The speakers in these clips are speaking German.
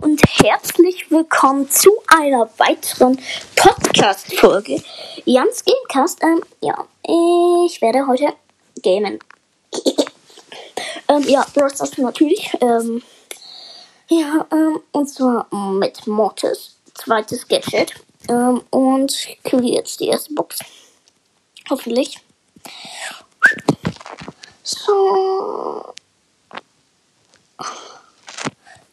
und herzlich willkommen zu einer weiteren Podcast-Folge. Jans Gamecast. Ähm, ja, ich werde heute gamen. ähm, ja, Brawl Stars natürlich. Ähm, ja, ähm, und zwar mit Mortis, zweites Gadget. Ähm, und kriege jetzt die erste Box. Hoffentlich. So.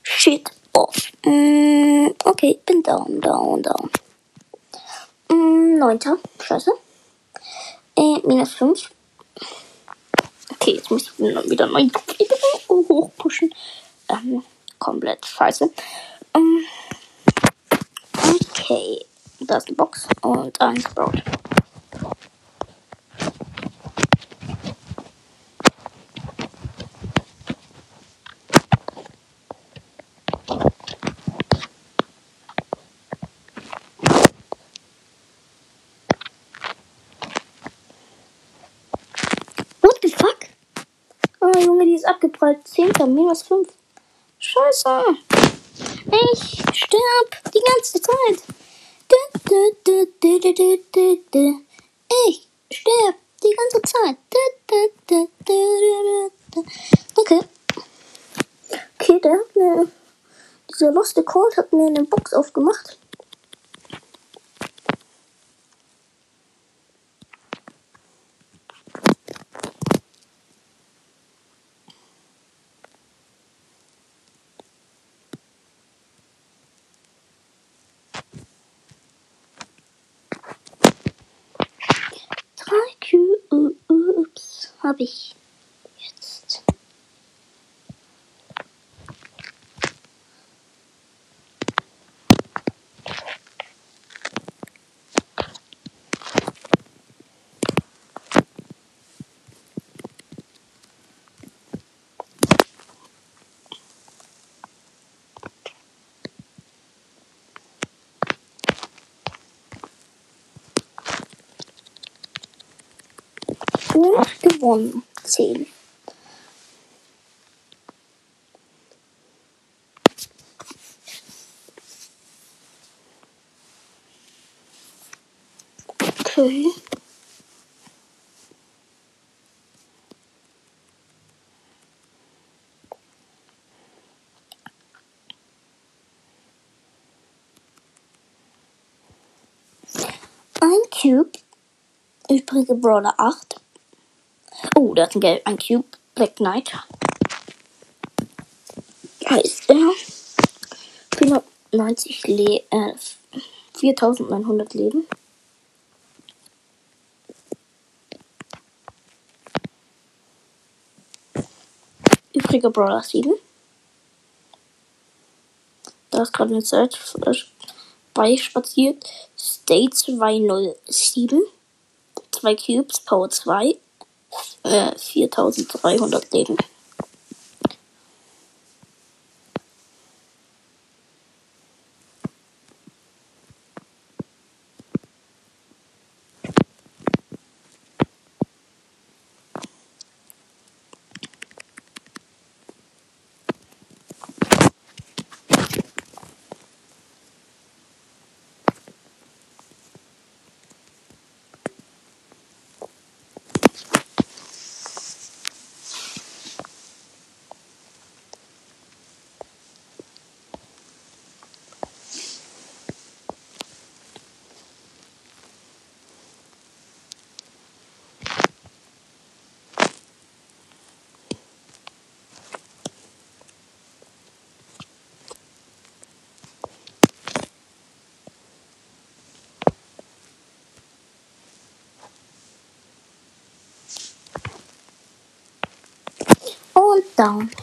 Shit off. Mm, okay, bin down, down, down. Mm, neunter. Scheiße. Äh, minus fünf. Okay, jetzt muss ich wieder neu hochpushen. Ähm, komplett scheiße. Ähm, okay, da ist eine Box und ein Sprout. What the fuck? Oh, Junge, die ist abgeprallt. 10. minus 5. Scheiße. Ich sterb die ganze Zeit. Ich sterb die ganze Zeit. Okay. Okay, der hat mir. Dieser Lost Cold hat mir eine Box aufgemacht. Drei Cubes habe ich jetzt. Und gewonnen. 10. Okay. Ein Cube. Übrige Brawler 8. Oh, da ist ein, ein Cube. Black Knight. Heißt er. 490 Le äh, 4900 Leben. Übrige Brawler 7. Da ist gerade eine Zeit äh, beispaziert. State 207. 2 Cubes, Power 2. Äh, 4300 Leben. Und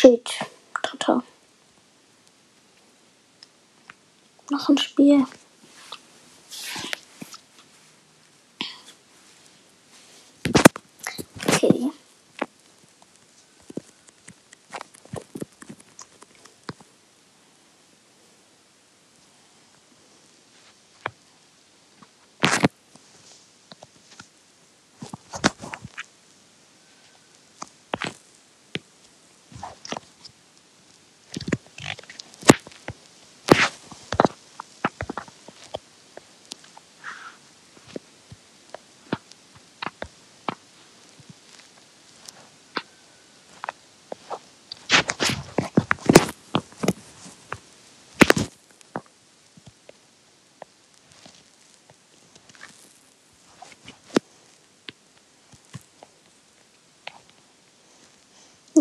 shit. Dritter. Noch ein Spiel. Okay.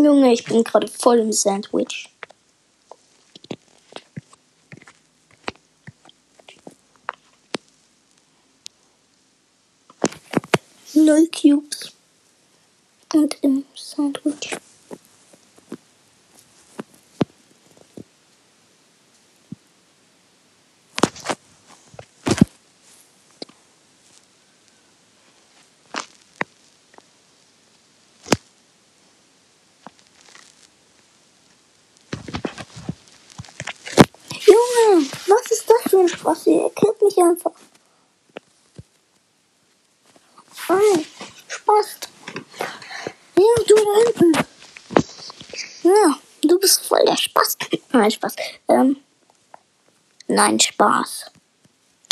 Junge, ich bin gerade voll im Sandwich. Null Cubes. Und im Sandwich. Junge, was ist das für ein Spaß? Ihr killt mich einfach. Nein, Spaß. Ja, du da hinten. Ja, du bist voll der Spaß. Nein, Spaß. Ähm, nein, Spaß.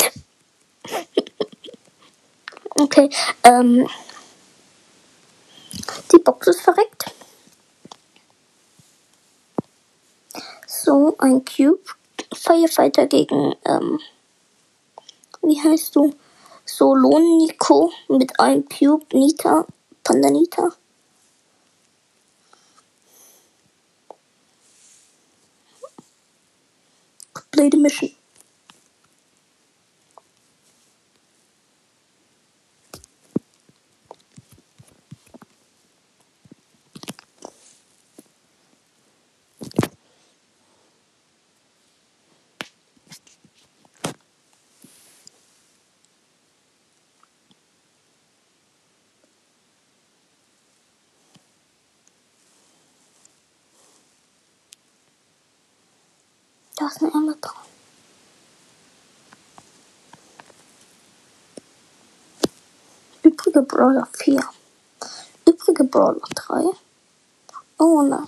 Okay, ähm, die Box ist verreckt. So, ein Cube. Firefighter gegen, ähm, wie heißt du? Solonico mit einem Cube, Nita, Pandanita. Play the mission. Eine Emma dran. Übrige Brawler 4. Übrige Brawler 3. Oh nein,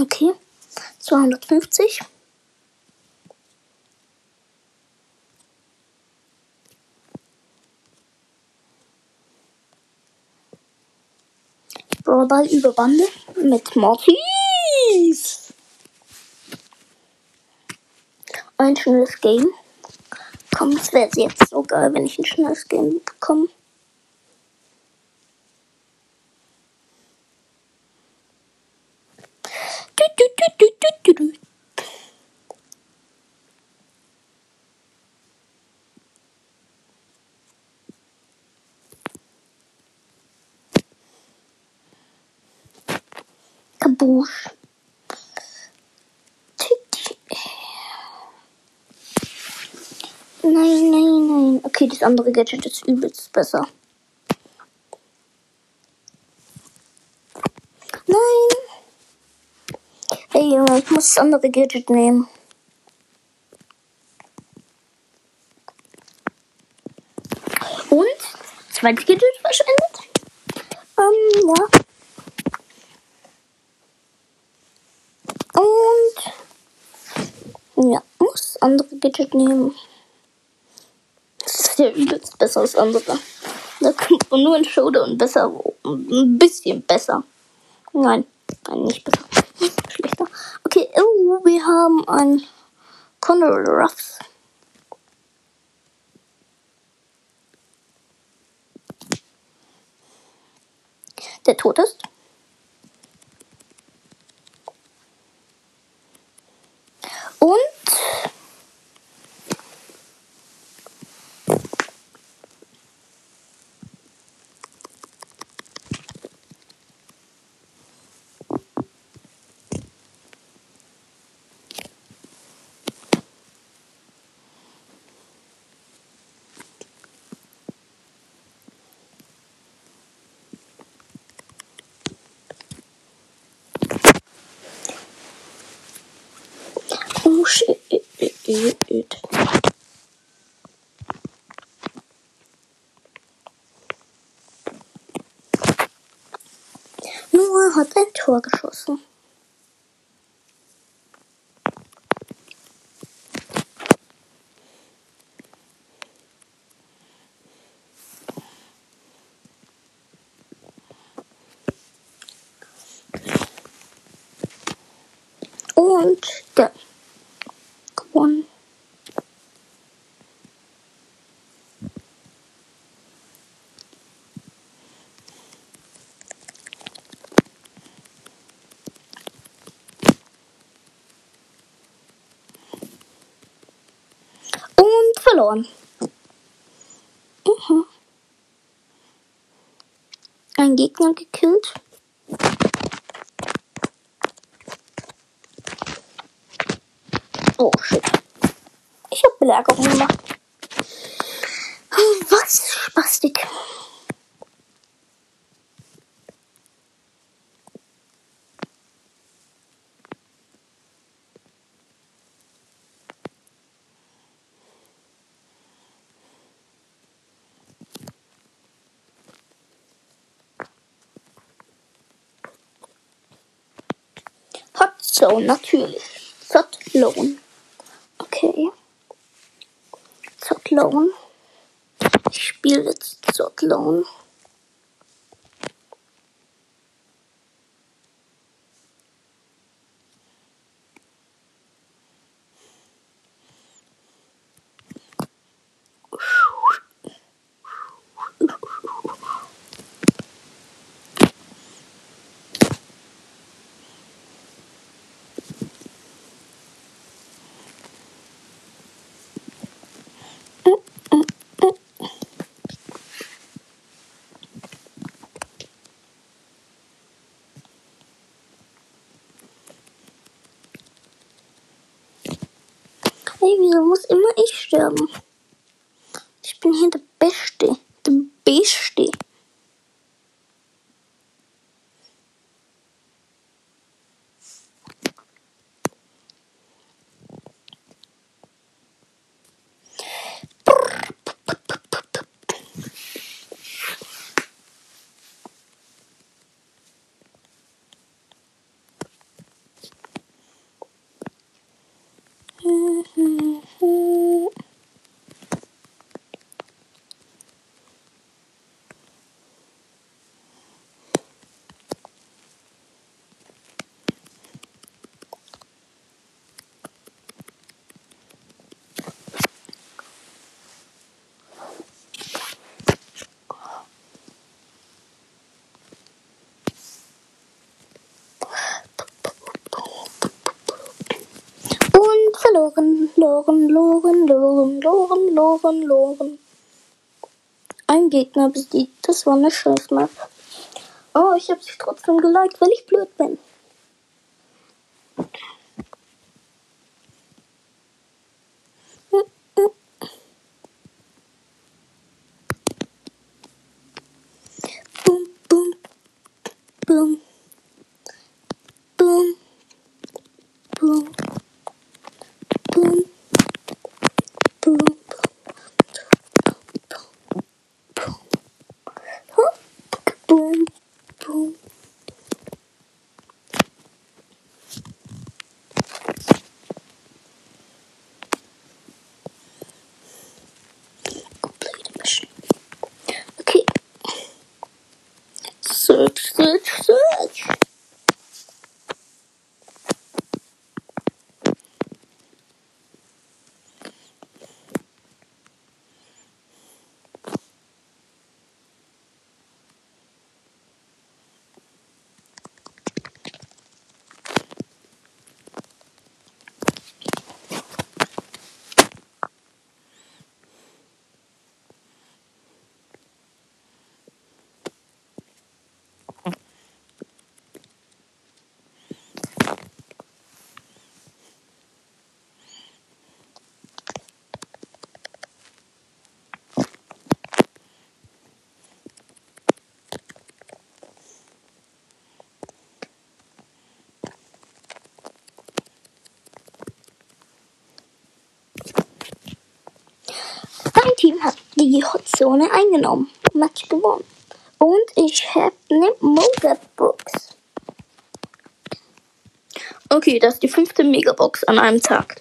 Okay. 250. Brawlball über Bande mit Mortis. Ein schnelles Game. Komm, es wäre jetzt so geil, wenn ich ein schnelles Game bekomme. Buch. Nein, nein, nein. Okay, das andere Gadget ist übelst besser. Nein. Hey, Junge, ich muss das andere Gadget nehmen. Und? Zweites Gadget wahrscheinlich? Gadget nehmen. Das ist ja übelst besser als andere. Da kommt man nur in Showdown besser, ein bisschen besser. Nein, nein, nicht besser. Schlechter. Okay, oh, wir haben ein Conor Ruffs. Der tot ist. Und Oh shit. Noah hat ein Tor geschossen. Und der gewonnen. Und verloren. Mhm. Ein Gegner gekillt. Oh shit. Ich hab Belagerung gemacht. Was? Spastik. Zone, natürlich. Loan. Okay. Zotlone. Ich spiele jetzt. Hey, wieso muss immer ich sterben? Ich bin hier der Beste. Der Beste. Und verloren, loren, loren, loren, loren, loren, loren. Ein Gegner besiegt. Das war eine Scheißmap. Oh, ich habe sie trotzdem geliked, weil ich blöd bin. episode. Team hat die Hotzone eingenommen. Match gewonnen. Und ich habe eine Moga-Box. Okay, das ist die fünfte Megabox an einem Tag.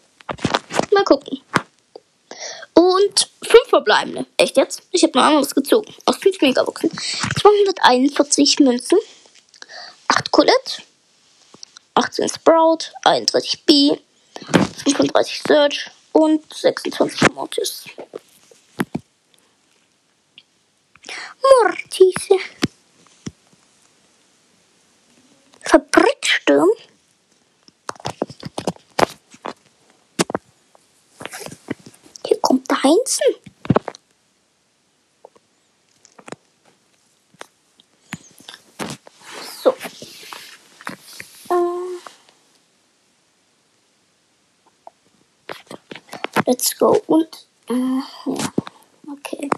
Mal gucken. Und fünf verbleibende. Echt jetzt? Ich habe noch anderes gezogen. Aus fünf Megaboxen. 241 Münzen. 8 Colette. 18 Sprout. 31 B. 35 Search. Und 26 Mortis. Mortise. Fabriksturm. Hier kommt der Heinzen. So. Ähm. Let's go. Und, äh, ja. Okay.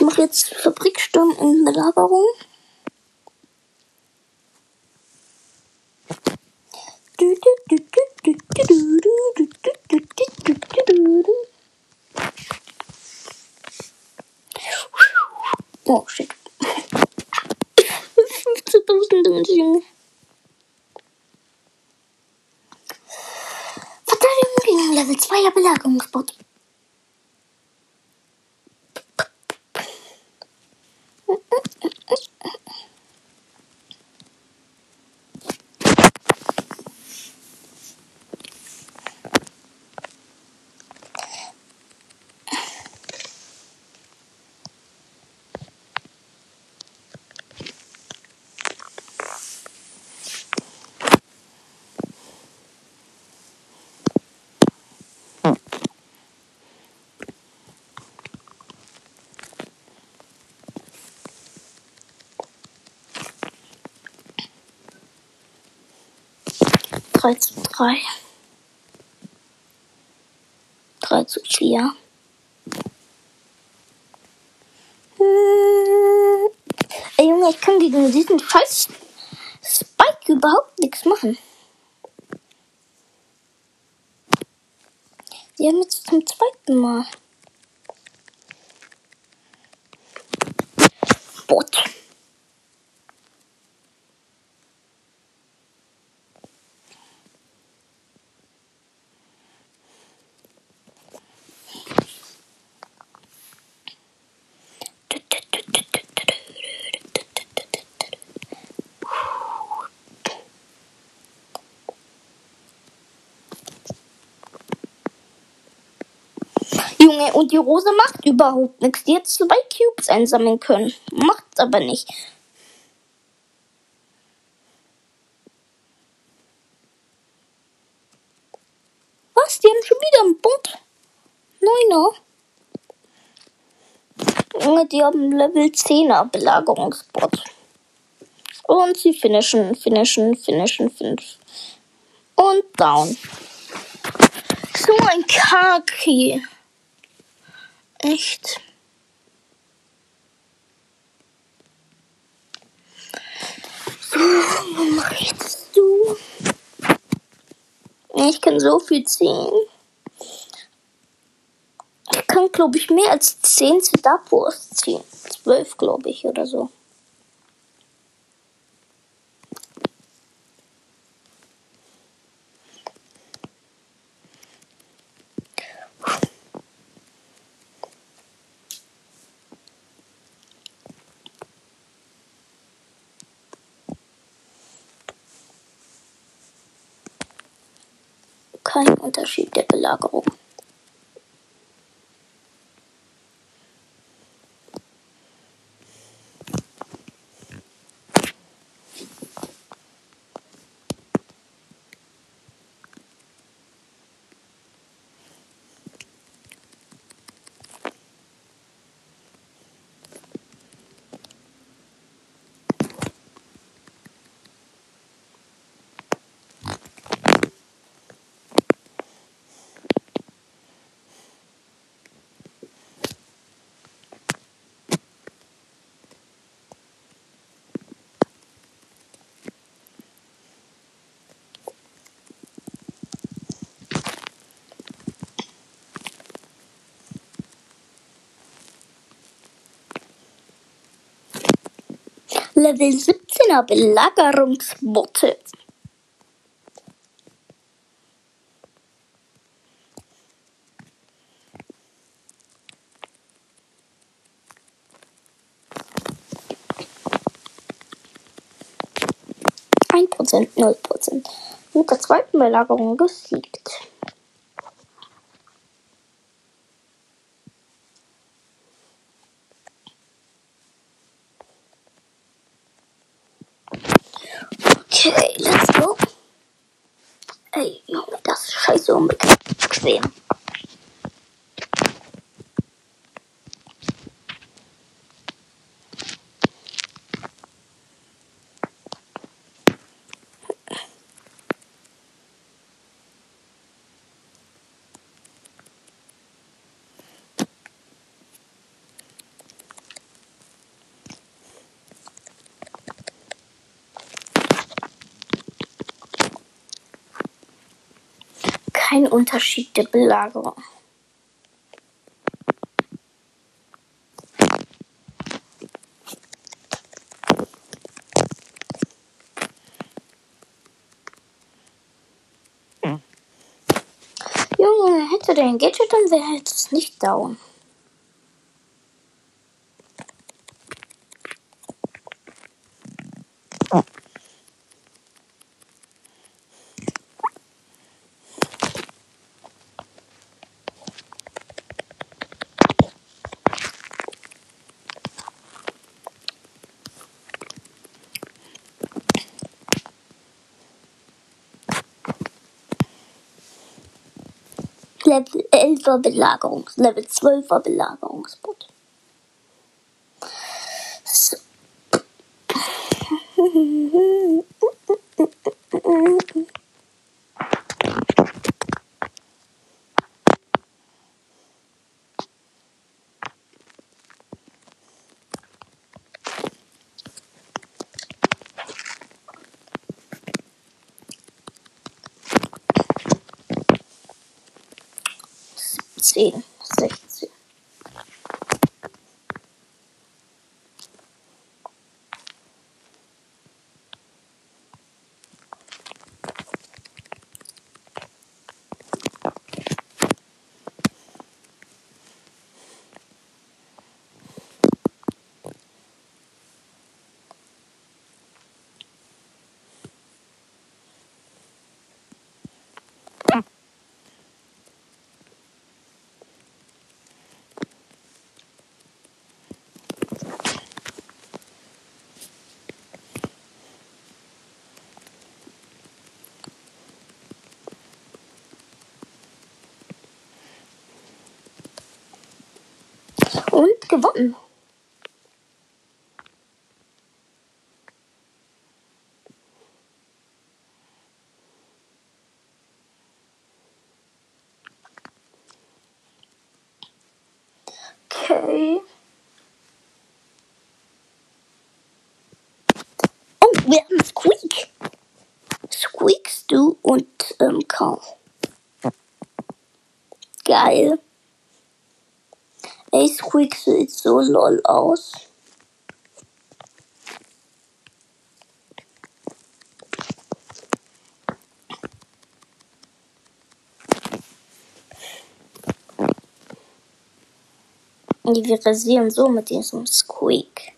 Ich mache jetzt Fabriksturm in Belagerung. Oh shit. 15.000 Damage, Junge. Verteidigung gegen Level 2er Belagerungsbot. Drei zu drei. Drei zu vier. Hm. Ey Junge, ich kann gegen diesen scheiß Spike überhaupt nichts machen. Die haben jetzt zum zweiten Mal. Und die Rose macht überhaupt nichts. Die hat zwei Cubes einsammeln können. Macht aber nicht. Was? Die haben schon wieder einen Bot? Neuner? Junge, die haben Level 10er Belagerungsbot. Und sie finishen, finishen, finishen, finishen. Und down. So ein Kaki. Echt. So, was machst du? Ich kann so viel ziehen. Ich kann, glaube ich, mehr als 10 Zedapos ziehen. 12, glaube ich, oder so. Unterschied der Belagerung. Level 17er Belagerungsbotte. Ein Prozent, null Prozent. Mit der zweiten Belagerung gesiegt. Okay, let's go. Ey, Junge, das ist scheiße unbequem. Kein Unterschied der Belagerung. Junge, hätte der ein Gadget, dann wäre es nicht down. Level 11er Belagerungs, Level 12er Belagerungsbot. sehen. Sich. Und gewonnen. Okay. Oh, wir haben Squeak. Squeak, Stu und ähm, Carl. Geil. Squeak sieht so lol aus. Wir rasieren so mit diesem Squeak.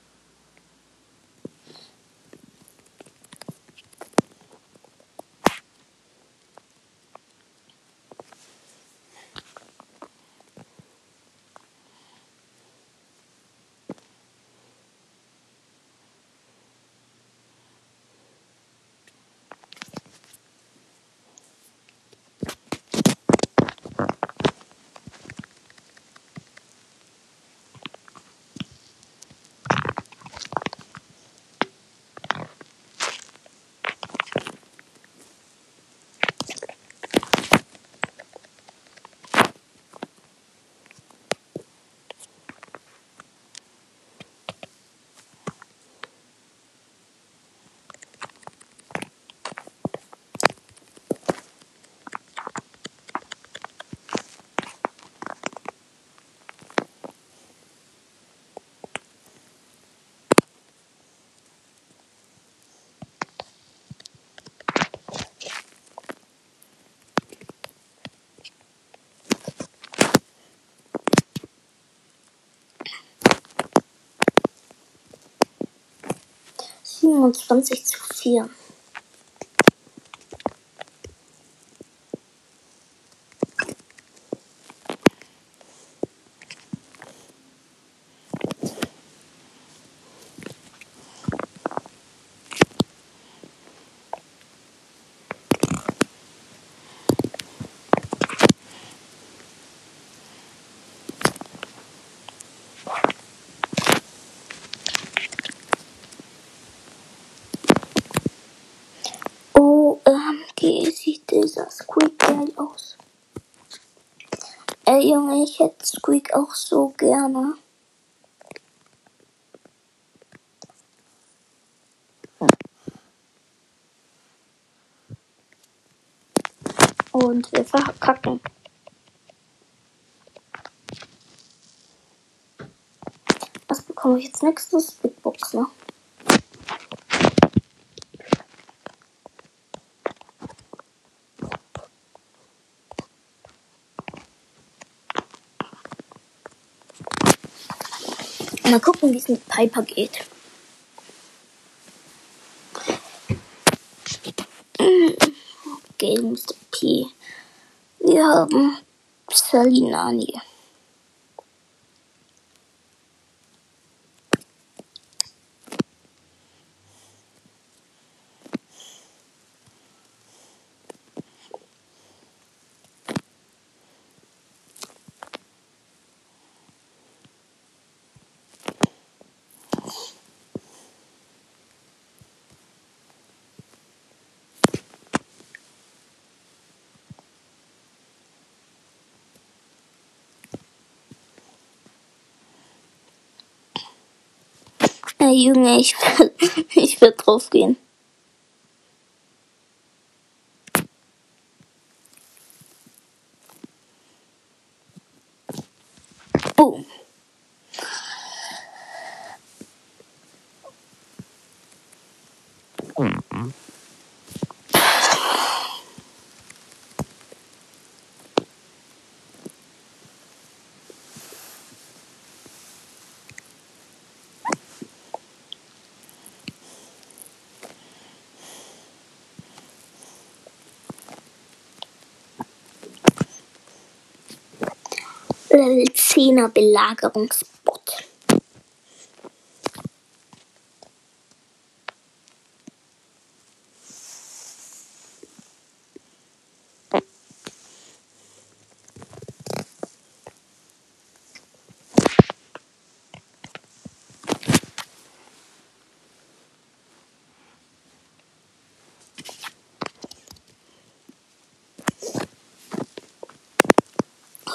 27 zu 4. OMG, sieht dieser Squeak geil aus. Ey Junge, ich hätte Squeak auch so gerne. Und wir verkacken. Was bekomme ich jetzt nächstes? Big Box, ne? Mal gucken, wie es mit Piper geht. Okay, Mr. P. Wir haben Salinani. Ey, Junge, ich will, ich will drauf 10er Belagerungsbot.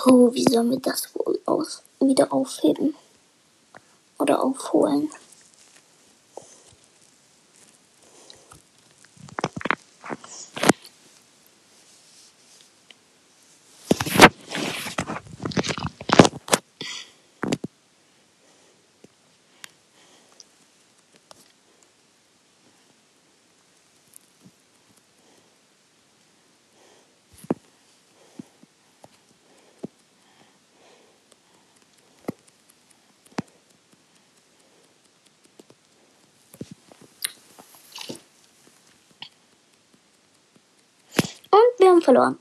Oh, wie sollen wir das aus wieder aufheben? Oder aufholen? Und wir haben verloren.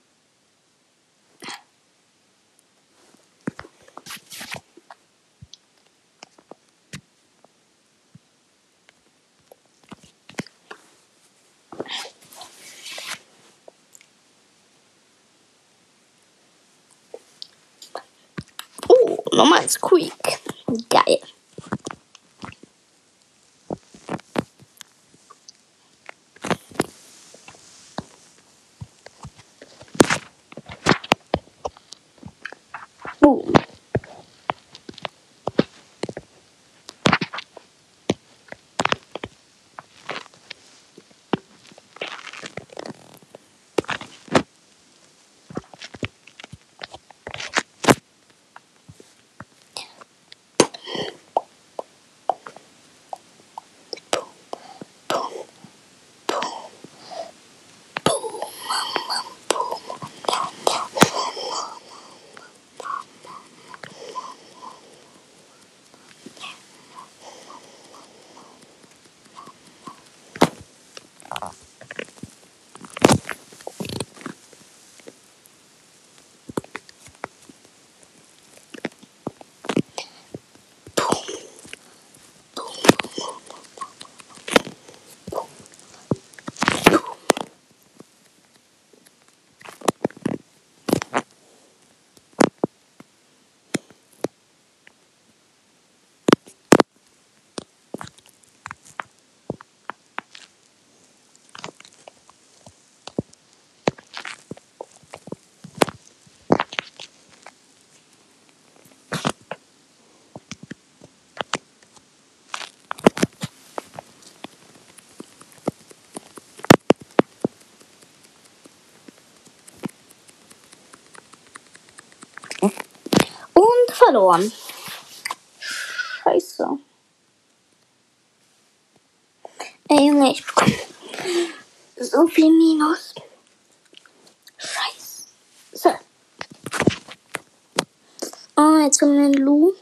Oh, nochmal ein Squeak. Geil. Verloren. Scheiße. Ey Junge, ich bekomme so viel Minus. Scheiße. Oh, jetzt wir einen Lu.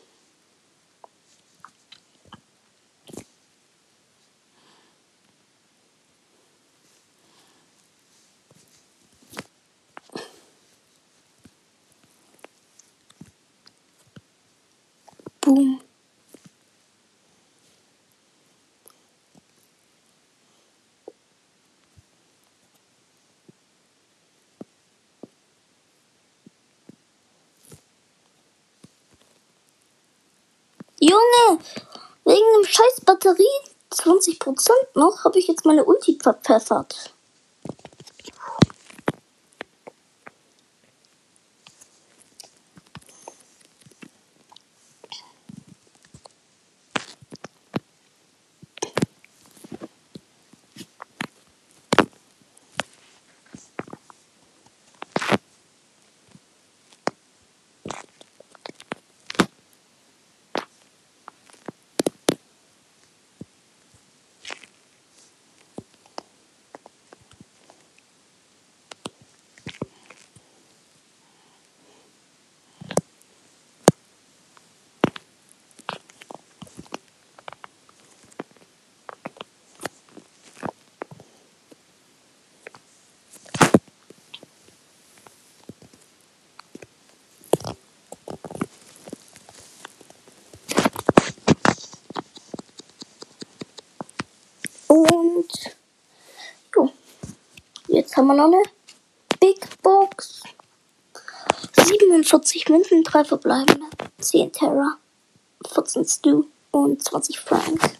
Scheiß Batterie 20% noch habe ich jetzt meine Ulti verpfeffert. Und jo, jetzt haben wir noch eine Big Box. 47 Münzen, 3 verbleibende, 10 Terra, 14 Stu und 20 Frank.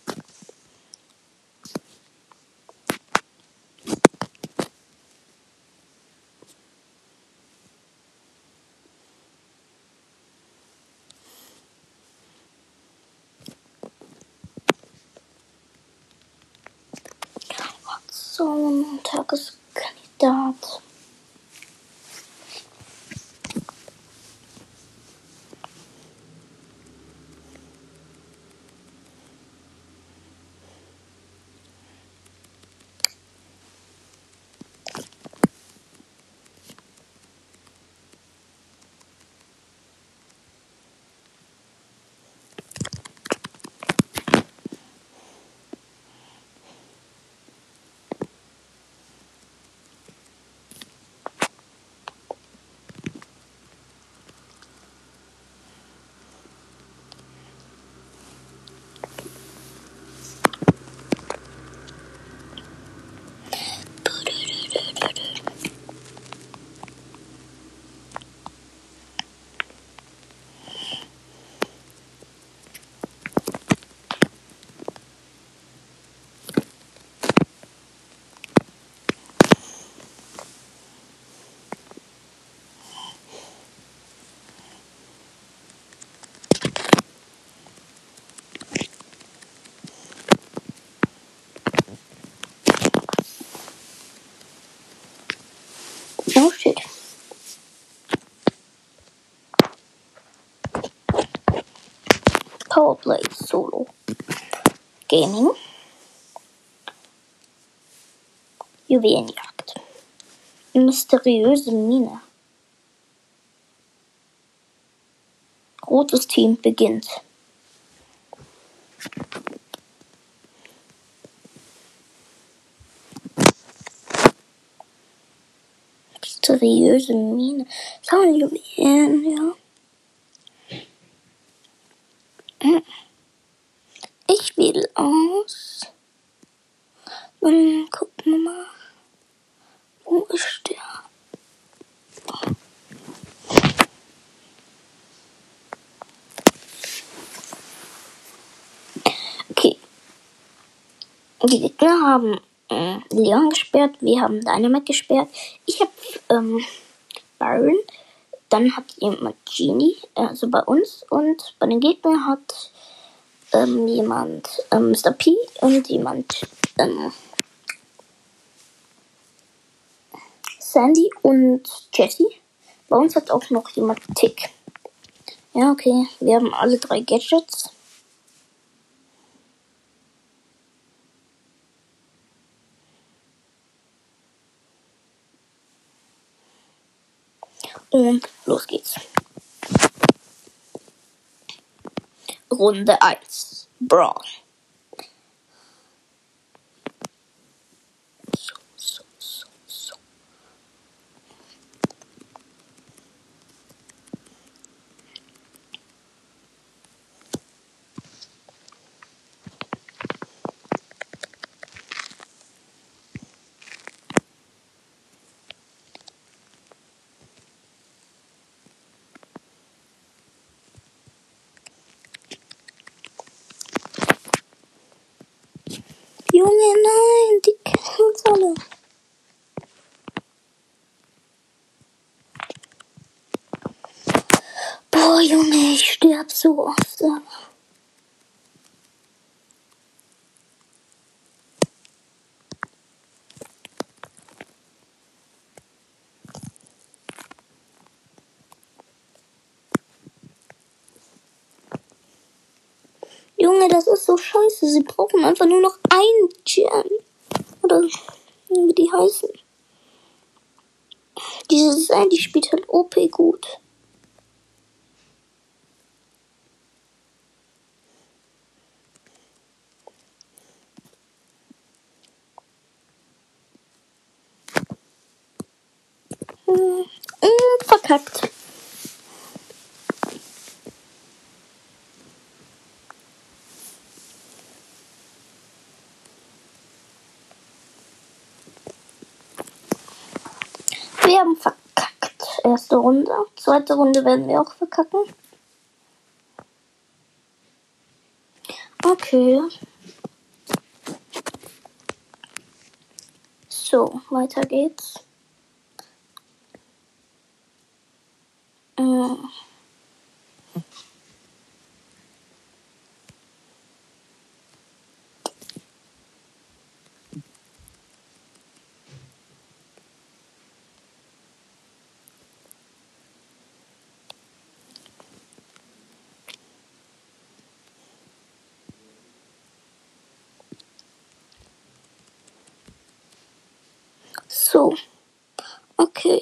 Powerplay Solo. Gaming. Juwelenjagd. Mysteriöse Mine. Rotes Team beginnt. Mysteriöse Mine. Sagen Juwelen, ja. Haben äh, Leon gesperrt, wir haben Dynamite gesperrt. Ich habe ähm, Byron. Dann hat jemand Genie, also bei uns. Und bei den Gegnern hat ähm, jemand ähm, Mr. P und jemand ähm, Sandy und Jessie. Bei uns hat auch noch jemand Tick. Ja, okay. Wir haben alle drei Gadgets. Und los geht's. Runde 1. Brawl. So, so, so, so. Junge, nein, die kennen uns alle. Boah, Junge, ich sterb so oft. aber- Junge, das ist so scheiße. Sie brauchen einfach nur noch ein Gem. Oder wie die heißen. Diese Sandy spielt halt OP gut. Hm, verkackt. Wir haben verkackt. Erste Runde. Zweite Runde werden wir auch verkacken. Okay. So, weiter geht's. Mm. So. Okay.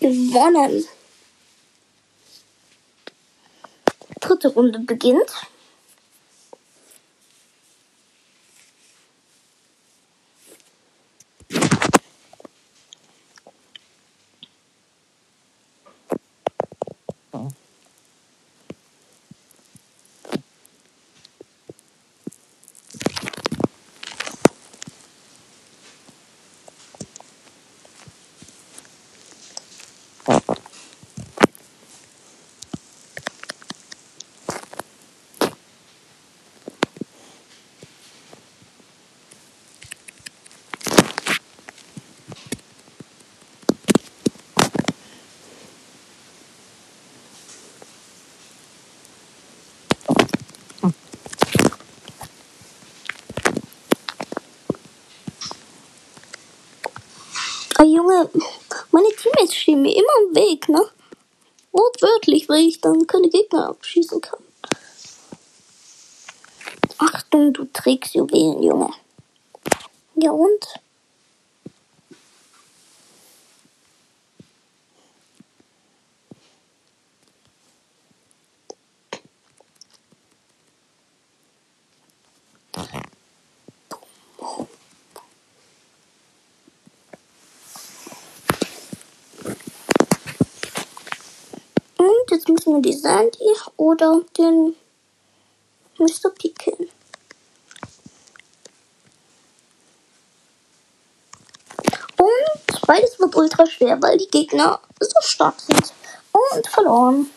Gewonnen. Dritte Runde beginnt. Ah, Junge, meine Teammates stehen mir immer im Weg, ne? Wortwörtlich, weil ich dann keine Gegner abschießen kann. Achtung, du trägst Juwelen, Junge. Ja und? Mir die Sandy oder den Mr. Pekin. Und beides wird ultra schwer, weil die Gegner so stark sind. Und verloren.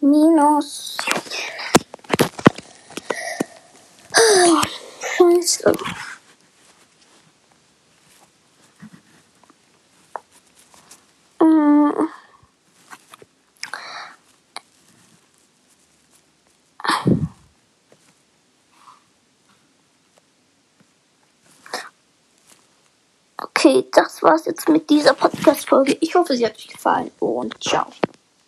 Minus. Scheiße. Mm. Okay, das war's jetzt mit dieser Podcast-Folge. Ich hoffe, sie hat euch gefallen und ciao.